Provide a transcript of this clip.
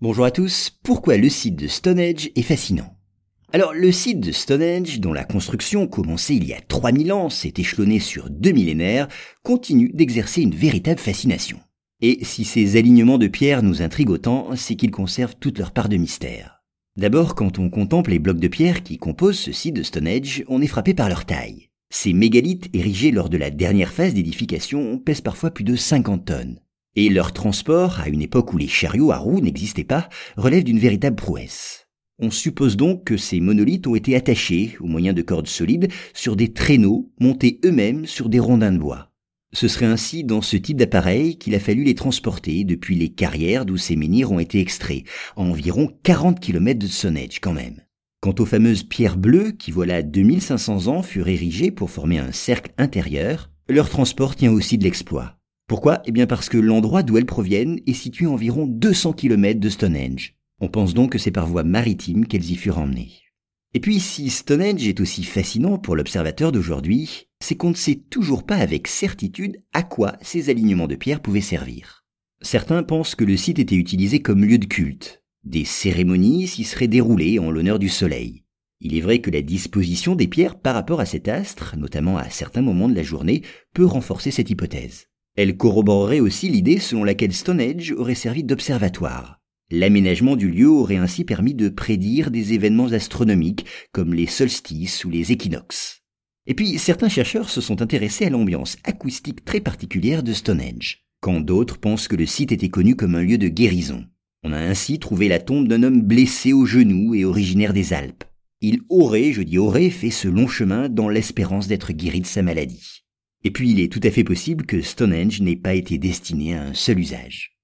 Bonjour à tous, pourquoi le site de Stonehenge est fascinant? Alors le site de Stonehenge, dont la construction commencée il y a 3000 ans, s'est échelonnée sur deux millénaires, continue d'exercer une véritable fascination. Et si ces alignements de pierres nous intriguent autant, c'est qu'ils conservent toute leur part de mystère. D'abord, quand on contemple les blocs de pierre qui composent ce site de Stonehenge, on est frappé par leur taille. Ces mégalithes érigés lors de la dernière phase d'édification pèsent parfois plus de 50 tonnes et leur transport, à une époque où les chariots à roues n'existaient pas, relève d'une véritable prouesse. On suppose donc que ces monolithes ont été attachés, au moyen de cordes solides, sur des traîneaux montés eux-mêmes sur des rondins de bois. Ce serait ainsi dans ce type d'appareil qu'il a fallu les transporter depuis les carrières d'où ces menhirs ont été extraits, à environ 40 km de Stonehenge quand même. Quant aux fameuses pierres bleues qui voilà 2500 ans furent érigées pour former un cercle intérieur, leur transport tient aussi de l'exploit. Pourquoi? Eh bien parce que l'endroit d'où elles proviennent est situé à environ 200 km de Stonehenge. On pense donc que c'est par voie maritime qu'elles y furent emmenées. Et puis si Stonehenge est aussi fascinant pour l'observateur d'aujourd'hui, c'est qu'on ne sait toujours pas avec certitude à quoi ces alignements de pierres pouvaient servir. Certains pensent que le site était utilisé comme lieu de culte. Des cérémonies s'y seraient déroulées en l'honneur du soleil. Il est vrai que la disposition des pierres par rapport à cet astre, notamment à certains moments de la journée, peut renforcer cette hypothèse. Elle corroborerait aussi l'idée selon laquelle Stonehenge aurait servi d'observatoire. L'aménagement du lieu aurait ainsi permis de prédire des événements astronomiques comme les solstices ou les équinoxes. Et puis certains chercheurs se sont intéressés à l'ambiance acoustique très particulière de Stonehenge, quand d'autres pensent que le site était connu comme un lieu de guérison. On a ainsi trouvé la tombe d'un homme blessé au genou et originaire des Alpes. Il aurait, je dis aurait, fait ce long chemin dans l'espérance d'être guéri de sa maladie. Et puis il est tout à fait possible que Stonehenge n'ait pas été destiné à un seul usage.